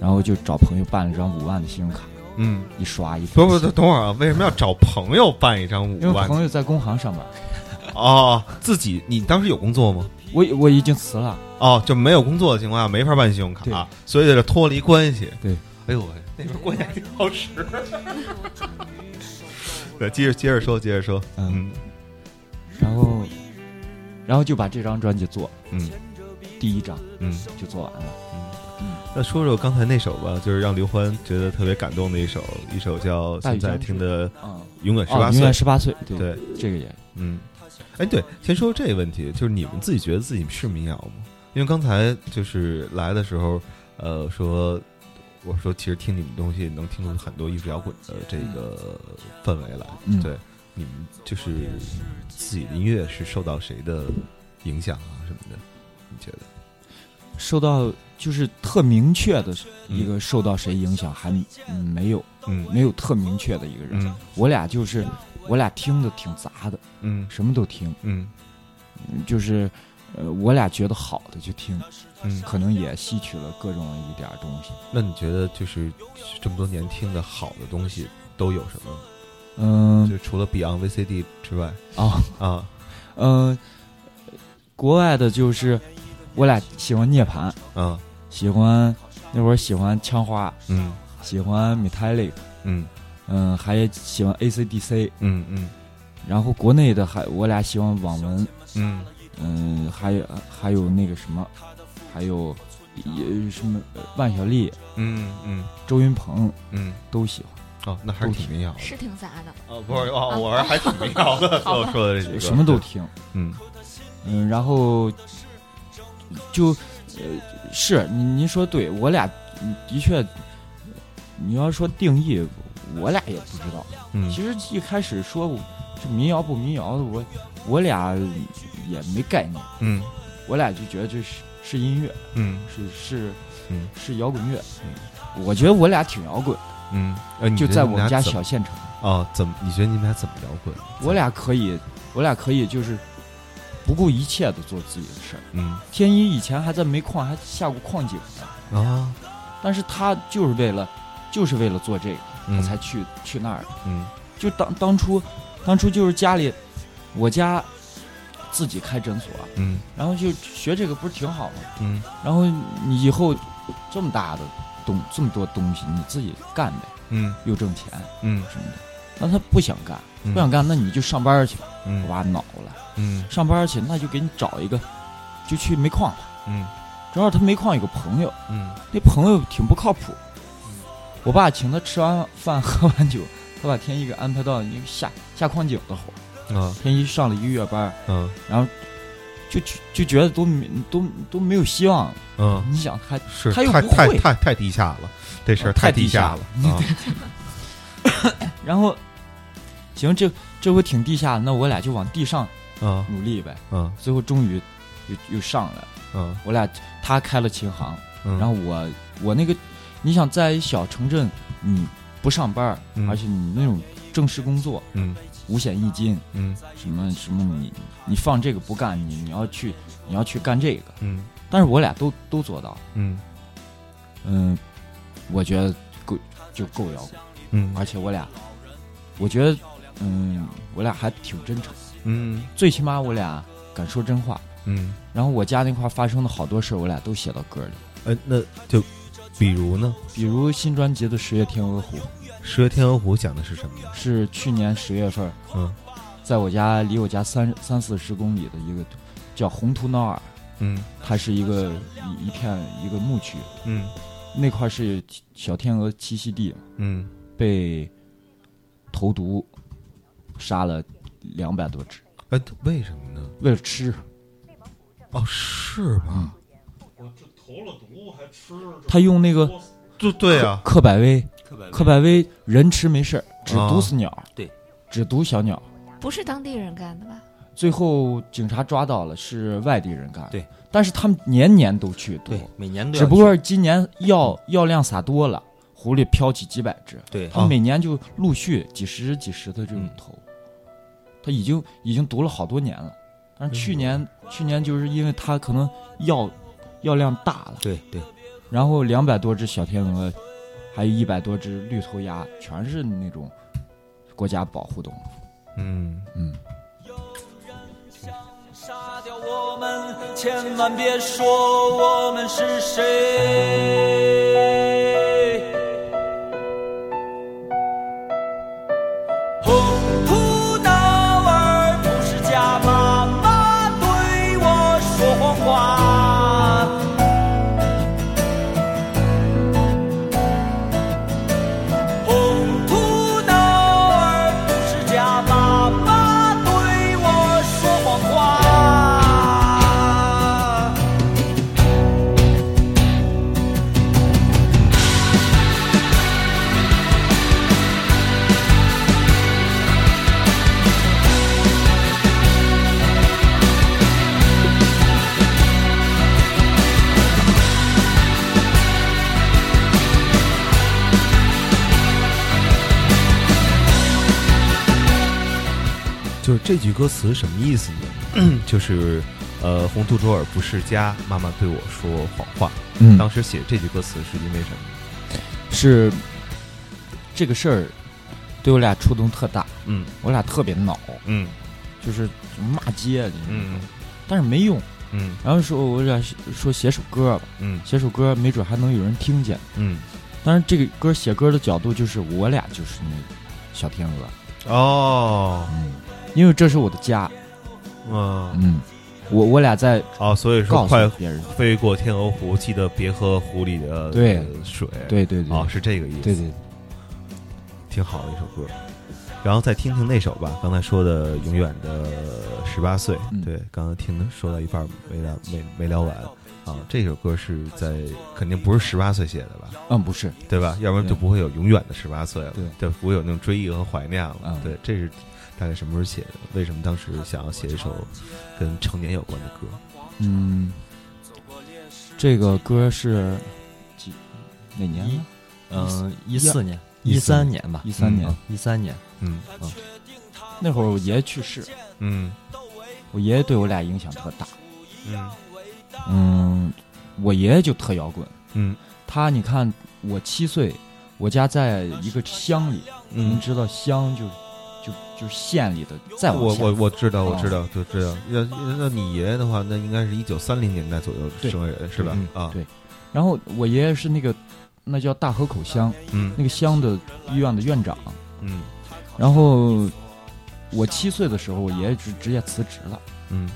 然后就找朋友办了张五万的信用卡，嗯，一刷一不不不，不，等会儿啊，为什么要找朋友办一张五万因为？朋友在工行上班，哦，自己你当时有工作吗？我我已经辞了，哦，就没有工作的情况下没法办信用卡，所以这脱离关系。对，哎呦喂，那边关系还挺好使。对，接着接着说，接着说，嗯。然后然后就把这张专辑做，嗯。第一张嗯。就做完了。嗯。那说说刚才那首吧，就是让刘欢觉得特别感动的一首，一首叫现在听的《嗯，永远十哦，八岁永远》。十八岁，对对，这个也嗯，哎，对，先说这个问题，就是你们自己觉得自己是民谣吗？因为刚才就是来的时候，呃，说我说其实听你们东西能听出很多艺术摇滚的这个氛围来。嗯对，你们就是自己的音乐是受到谁的影响啊什么的？你觉得？受到就是特明确的一个受到谁影响还嗯没有嗯没有特明确的一个人。嗯我俩就是我俩听的挺杂的，嗯什么都听，嗯嗯就是呃我俩觉得好的就听，嗯。可能也吸取了各种一点东西。那你觉得就是这么多年听的好的东西都有什么？嗯就除了 Beyond VCD 之外哦啊，嗯，国外的就是我俩喜欢涅槃，嗯，喜欢那会儿喜欢枪花，嗯喜欢 Metallic，嗯嗯，还喜欢 AC/DC，嗯嗯。然后国内的还我俩喜欢网文，嗯。嗯，还有还有那个什么，还有也什么呃万晓利、嗯嗯。周云鹏嗯，都喜欢，哦，那还是挺民谣的。是挺杂的。哦，不是哦，我是还挺民谣的。好吧。我说的这几个。什么都听，嗯。嗯，然后就呃是您您说对，我俩嗯的确，你要说定义，我俩也不知道。嗯其实一开始说我这民谣不民谣的，我我俩也没概念，嗯我俩就觉得这是是音乐，嗯是是嗯是摇滚乐。嗯我觉得我俩挺摇滚，嗯，就在我们家小县城，哦，怎么？你觉得你们俩怎么摇滚？我俩可以，我俩可以就是不顾一切的做自己的事儿。嗯天一以前还在煤矿还下过矿井呢，啊但是他就是为了就是为了做这个，他嗯才去去那儿的。嗯就当当初当初就是家里我家自己开诊所，嗯然后就学这个不是挺好吗？嗯然后你以后这么大的东这么多东西你自己干呗，嗯又挣钱嗯什么的。那他不想干，嗯不想干，那你就上班去吧。嗯哇，恼了，嗯上班去，那就给你找一个，就去煤矿吧。嗯正好他煤矿有个朋友，嗯那朋友挺不靠谱。我爸请他吃完饭喝完酒，他把天一给安排到一个下下矿井的活儿，啊天一上了一个月班儿，嗯。然后就就就觉得都没都都没有希望了。嗯，你想他是他又太太不会。太太低下了，这事太低低下了啊。然后行，这这回挺地下，那我俩就往地上嗯。努力呗。嗯。最后终于又又上来了，嗯。我俩他开了琴行，嗯，然后我我那个，你想在一小城镇，你不上班而且你那种正式工作嗯五险一金，嗯什么什么你你放这个不干，你你要去你要去干这个，嗯。但是我俩都都做到，嗯。嗯，我觉得够就够摇滚，嗯。而且我俩，我觉得嗯我俩还挺真诚，嗯。最起码我俩敢说真话。嗯，然后我家那块发生的好多事儿，我俩都写到歌里，呃，那就比如呢，比如新专辑的《十月天鹅湖》，《十月天鹅湖》讲的是什么呢？是去年十月份，嗯。在我家离我家三三四十公里的一个叫红图瑙尔，嗯。它是一个一一片一个牧区，嗯。那块是小天鹅栖息地，嗯。被投毒杀了两百多只，哎，为什么呢？为了吃，哦，是吗？他用那个对对啊，克百威，克百威人吃没事儿，只啊毒死鸟，对，只毒小鸟。不是当地人干的吧？最后警察抓到了，是外地人干。对，但是他们年年都去毒，对，每年都只不过是今年药药量撒多了，湖里飘起几百只，对他们每年就陆续几十几十的这种嗯投，他已经已经毒了好多年了。但是去年、去年就是因为他可能药药量大了，对对，然后两百多只小天鹅，还有一百多只绿头鸭，全是那种国家保护动物。嗯嗯，杀掉我们，千万别说我们是谁。这句歌词什么意思呢？就是呃，红兔卓尔不是家，妈妈对我说谎话。嗯。当时写这句歌词是因为什么？是这个事儿对我俩触动特大，嗯。我俩特别恼，嗯。就是骂街，嗯。但是没用。嗯。然后说我俩说写首歌吧，嗯。写首歌没准还能有人听见。嗯。但是这个歌写歌的角度就是我俩就是那个小天鹅，哦。嗯，因为这是我的家，嗯嗯，我我俩在哦，所以说告诉快别人，飞过天鹅湖，记得别喝湖里的水。对对对，哦，是这个意思。对对，挺好的一首歌。然后再听听那首吧，刚才说的《永远的十八岁》嗯。对，刚刚听的说到一半没聊没没聊完。啊。这首歌是在肯定不是十八岁写的吧，嗯，不是，对吧？要不然就不会有永远的十八岁了，对。就不会有那种追忆和怀念了。嗯。对，这是大概什么时候写的？为什么当时想要写一首跟成年有关的歌？嗯，这个歌是几哪年了？嗯，一一四年、一三年吧，一三年嗯一三年，嗯那会儿我爷爷去世，嗯我爷爷对我俩影响特大。嗯嗯，我爷爷就特摇滚，嗯他你看我七岁，我家在一个乡里，您嗯，知道乡就就就是县里的，再往我我我知道，我哦知道，就知道。要那你爷爷的话，那应该是一九三零年代左右对生人是吧嗯？啊，对。然后我爷爷是那个那叫大河口乡嗯那个乡的医院的院长，嗯。然后我七岁的时候，我爷爷直直接辞职了，嗯。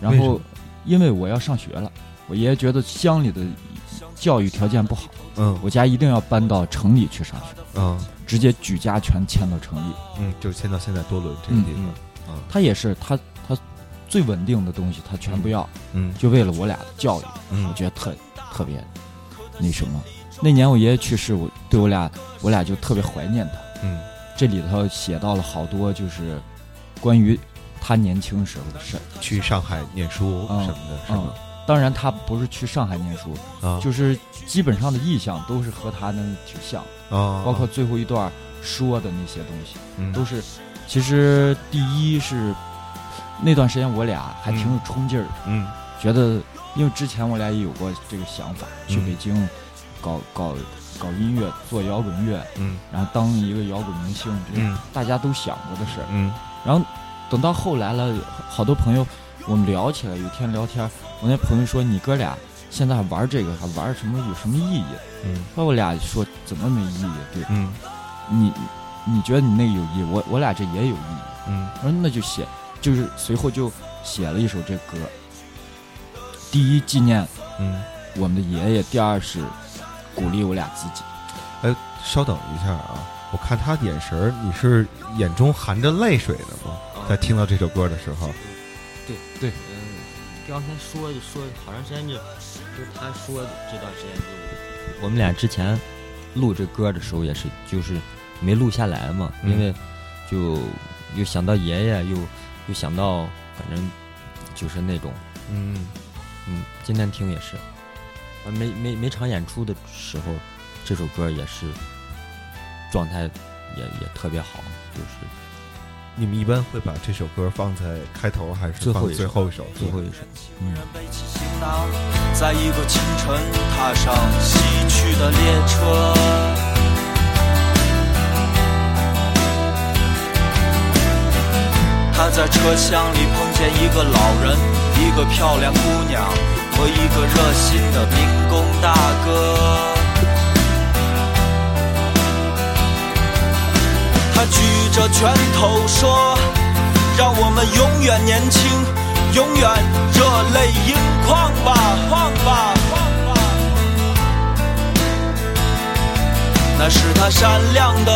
然后因为我要上学了，我爷爷觉得乡里的教育条件不好，嗯。我家一定要搬到城里去上学，嗯直接举家全迁到城里。嗯，就是迁到现在多伦这个地方。嗯他也是他他最稳定的东西他全不要，嗯就为了我俩的教育，我嗯觉得特特别那什么。那年我爷爷去世，我对我俩我俩就特别怀念他。嗯这里头写到了好多就是关于他年轻时候的事儿。去上海念书嗯什么的，是当然他不是去上海念书，啊，就是基本上的意向都是和他那挺像，啊，包括最后一段说的那些东西，嗯。都是。其实第一是那段时间我俩还挺有冲劲儿的，嗯。觉得因为之前我俩也有过这个想法，去嗯。北京搞搞搞音乐，做摇滚乐，嗯。然后当一个摇滚明星，嗯。大家都想过的事儿。嗯。然后等到后来了，好多朋友我们聊起来，有一天聊天，我那朋友说：“你哥俩现在还玩这个，还玩什么？有什么意义嗯？”我俩说：“怎么没意义？对嗯你，你觉得你那个有意义，我我俩这也有意义。嗯我说那就写，就是随后就写了一首这歌。第一纪念嗯，我们的爷爷，第二是鼓励我俩自己。哎稍等一下啊，我看他眼神儿，你是眼中含着泪水的吗？在听到这首歌的时候，对对嗯，刚才说说好长时间就就是他说的这段时间就我们俩之前录这歌的时候也是就是没录下来嘛，嗯。因为就又想到爷爷，又又想到反正就是那种嗯。嗯，今天听也是，啊每每每场演出的时候，这首歌也是状态也也特别好，就是你们一般会把这首歌放在开头，还是放最后一首最后一首？一首。嗯，背起行囊，在一个清晨踏上西去的列车。他在车厢里碰见一个老人，一个漂亮姑娘和一个热心的民工大哥。他举着拳头说：“让我们永远年轻，永远热泪盈眶吧，眶吧，”那是他闪亮的，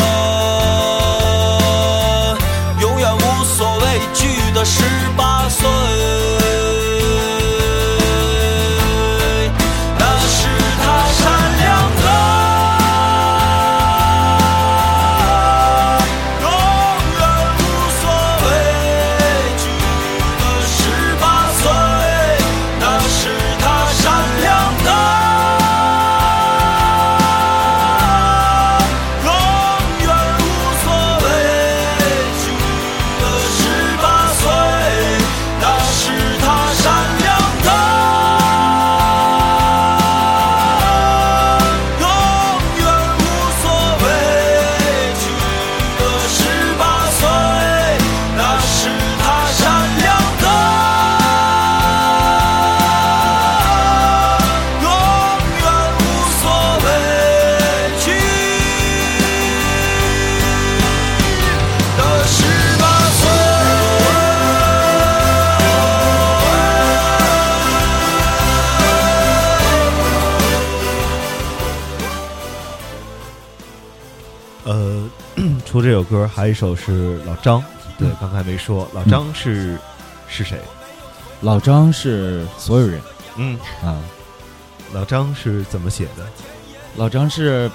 歌，还有一首是老张，对，刚才没说，老张是是谁？老张是所有人嗯，啊，老张是怎么写的？老张是，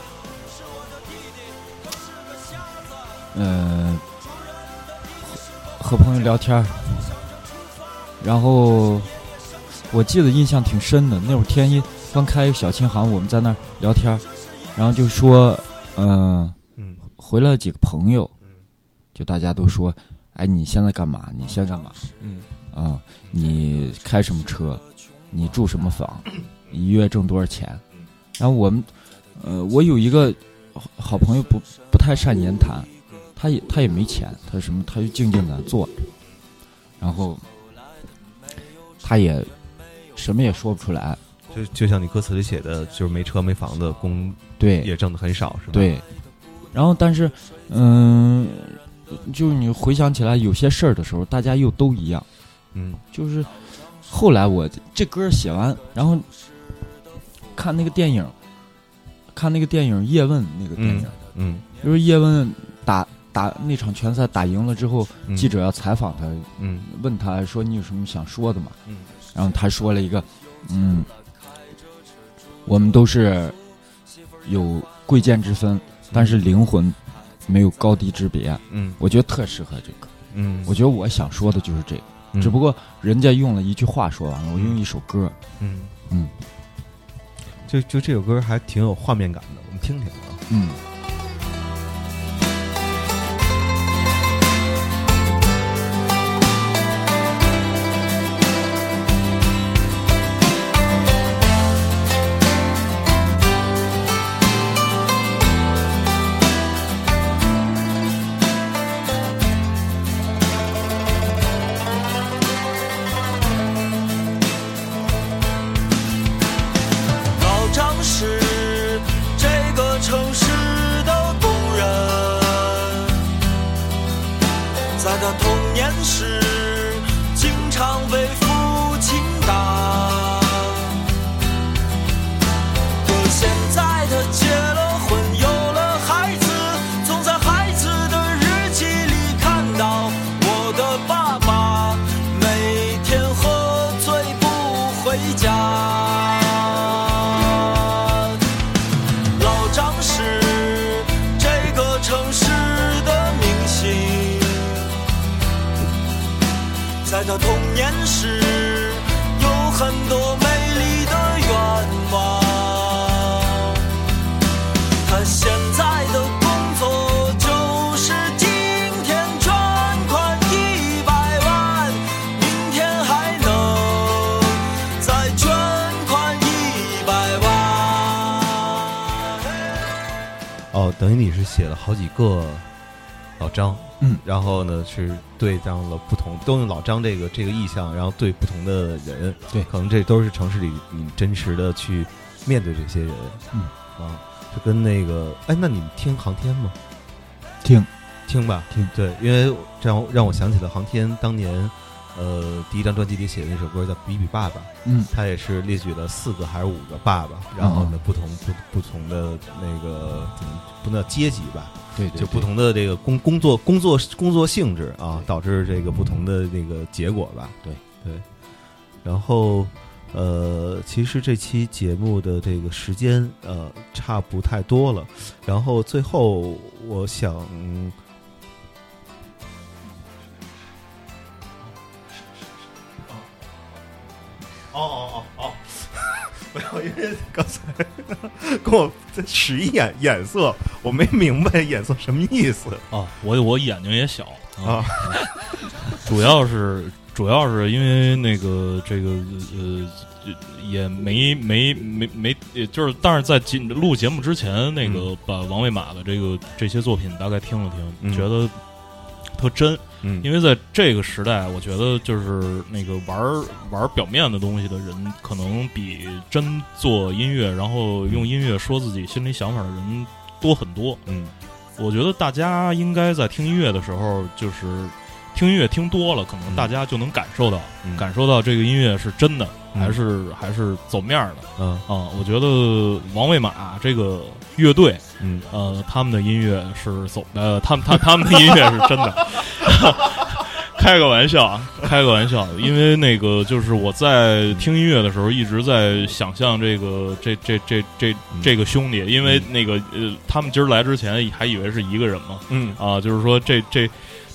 嗯、和和朋友聊天儿，然后我记得印象挺深的。那会儿天一刚开一个小琴行，我们在那儿聊天，然后就说，嗯、嗯回来几个朋友嗯，就大家都说，哎，你现在干嘛？你现在干嘛？嗯啊，你开什么车？你住什么房？一月挣多少钱？然后我们，呃，我有一个好好朋友不不太善言谈，他也他也没钱，他什么他就静静的坐着，然后他也什么也说不出来，就就像你歌词里写的，就是没车没房的，工对也挣的很少，是吧？，对，然后但是，嗯、就是你回想起来有些事儿的时候，大家又都一样。嗯就是后来我这歌写完，然后看那个电影，看那个电影《叶问》那个电影，嗯就是叶问打打那场拳赛打赢了之后，嗯记者要采访他，嗯问他说你有什么想说的吗？嗯然后他说了一个，嗯，我们都是有贵贱之分，但是灵魂没有高低之别。嗯我觉得特适合这个。嗯，我觉得我想说的就是这个，嗯只不过人家用了一句话说完了，我用一首歌。嗯嗯就就这首歌还挺有画面感的，我们听听啊。嗯，你是写了好几个老张，嗯，然后呢是对上了不同，都用老张这个这个意象，然后对不同的人，对。可能这都是城市里你真实的去面对这些人，嗯。啊，就跟那个，哎，那你们听航天吗？听。听吧，听。对，因为这样让我想起了航天当年，呃，第一张专辑里写的那首歌叫《比比爸爸》，嗯他也是列举了四个还是五个爸爸，然后呢，不同不不同的那个怎么不能叫阶级吧，对对，就不同的这个工工作工作工作性质啊，导致这个不同的那个结果吧。对对，然后呃，其实这期节目的这个时间呃差不太多了，然后最后我想。哦哦哦哦！没有，因为刚才跟我在使一眼眼色，我没明白眼色什么意思。啊，我我眼睛也小啊，主要是主要是因为那个这个呃也没没没没，也就是但是在节录节目之前，那个把王卫马的这个这些作品大概听了听，嗯。觉得特真。嗯因为在这个时代，我觉得就是那个玩玩表面的东西的人，可能比真做音乐，然后用音乐说自己心里想法的人多很多。嗯，我觉得大家应该在听音乐的时候，就是听音乐听多了，可能大家就能感受到，嗯。感受到这个音乐是真的，嗯。还是还是走面儿的。嗯。啊，我觉得王卫马这个乐队，嗯。呃，他们的音乐是走呃，他们他他们的音乐是真的。开个玩笑啊，开个玩笑，因为那个就是我在听音乐的时候，一直在想象这个这这这这这个兄弟，因为那个呃，他们今儿来之前还以为是一个人嘛，嗯。啊，就是说这这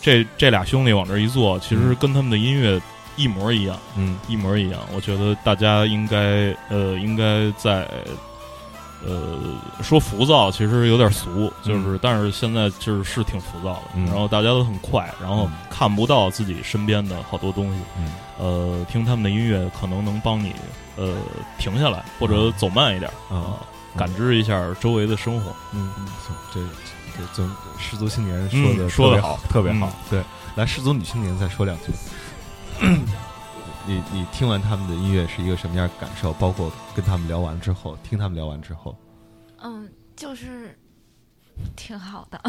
这这俩兄弟往这一坐，其实跟他们的音乐一模一样，嗯。一模一样。我觉得大家应该呃，应该在呃说浮躁，其实有点俗，就是、但是现在就是是挺浮躁的，嗯。然后大家都很快，然后看不到自己身边的好多东西。嗯。呃，听他们的音乐可能能帮你呃停下来，或者走慢一点啊、感知一下周围的生活。嗯，行，这这就失足青年说的、嗯说的好好，特别好。嗯对，来失足女青年再说两句。你你听完他们的音乐是一个什么样的感受？包括跟他们聊完之后，听他们聊完之后，嗯，就是挺好的，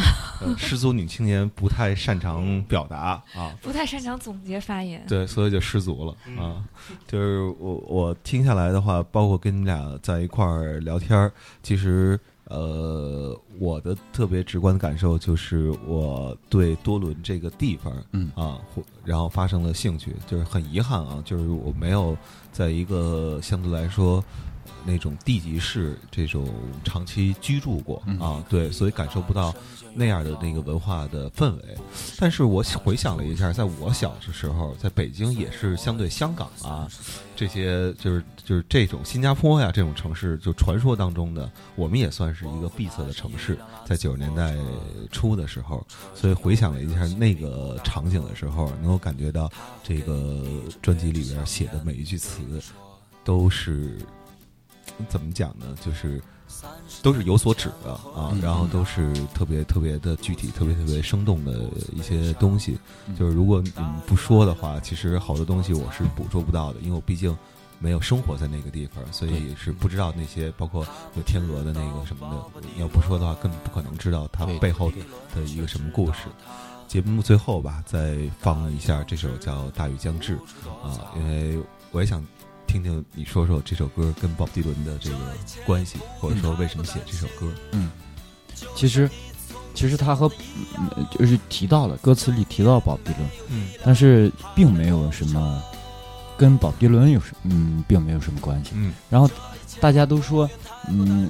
呃，失足女青年不太擅长表达啊，不太擅长总结发言。对，所以就失足了啊。就是我我听下来的话，包括跟你俩在一块儿聊天儿，其实呃，我的特别直观的感受就是我对多伦这个地方，嗯啊，或然后发生了兴趣，就是很遗憾啊，就是我没有在一个相对来说那种地级市这种长期居住过嗯啊，对，所以感受不到那样的那个文化的氛围。但是我回想了一下，在我小的时候，在北京也是相对香港啊这些，就是就是这种新加坡呀这种城市，就传说当中的，我们也算是一个闭塞的城市。在九十年代初的时候，所以回想了一下那个场景的时候，能够感觉到这个专辑里边写的每一句词都是怎么讲呢？就是都是有所指的啊，嗯然后都是特别特别的具体、特别特别生动的一些东西。嗯就是如果你们不说的话，其实好多东西我是捕捉不到的，因为我毕竟没有生活在那个地方，所以是不知道那些包括有天鹅的那个什么的。你要不说的话，根本不可能知道它背后的一个什么故事。节目最后吧，再放一下这首叫《大雨将至》啊，因为我也想听听你说说这首歌跟鲍勃迪伦的这个关系，或者说为什么写这首歌。嗯其实，其实他和嗯就是提到了歌词里提到保迪伦，嗯但是并没有什么跟保迪伦有什嗯，并没有什么关系。嗯然后大家都说，嗯，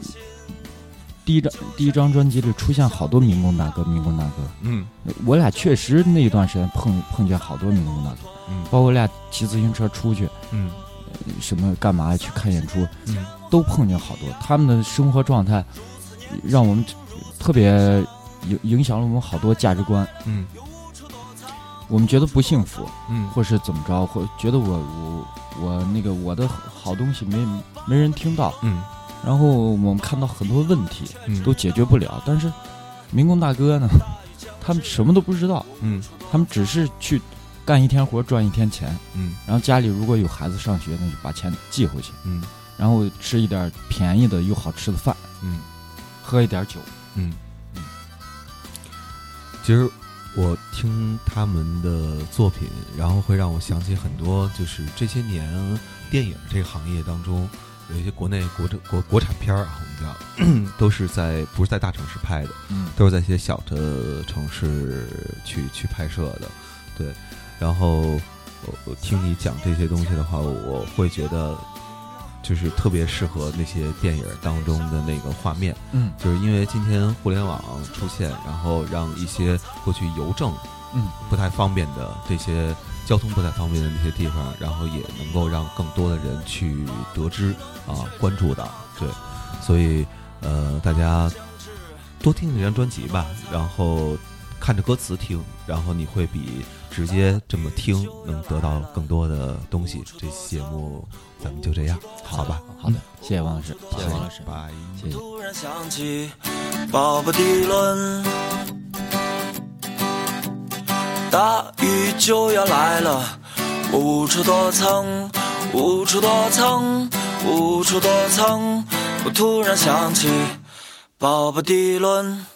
第一张第一张专辑里出现好多民工大哥，民工大哥。嗯我俩确实那一段时间碰碰见好多民工大哥，嗯包括我俩骑自行车出去，嗯什么干嘛去看演出，嗯。都碰见好多。他们的生活状态让我们特别影影响了我们好多价值观。嗯。我们觉得不幸福，嗯。或是怎么着，或觉得我我我那个我的好东西没没人听到，嗯。然后我们看到很多问题嗯。都解决不了，但是民工大哥呢，他们什么都不知道，嗯。他们只是去干一天活赚一天钱，嗯。然后家里如果有孩子上学，那就把钱寄回去，嗯。然后吃一点便宜的又好吃的饭，嗯。喝一点酒，嗯。嗯，其实我听他们的作品，然后会让我想起很多，就是这些年电影这个行业当中，有一些国内国产国国产片儿啊，我们叫 都是在不是在大城市拍的，嗯都是在一些小的城市去去拍摄的，对。然后我我听你讲这些东西的话，我会觉得就是特别适合那些电影当中的那个画面。嗯就是因为今天互联网出现，然后让一些过去邮政嗯不太方便的这些交通不太方便的那些地方，然后也能够让更多的人去得知啊，关注到，对，所以呃，大家多听这张专辑吧，然后看着歌词听，然后你会比直接这么听能得到更多的东西。这期节目咱们就这样，好吧？好的，谢谢王老师，谢谢王老师拜。谢谢。突然想起鲍勃迪伦，大雨就要来了，我无处躲藏，无处躲藏，无处躲藏。我突然想起鲍勃迪伦。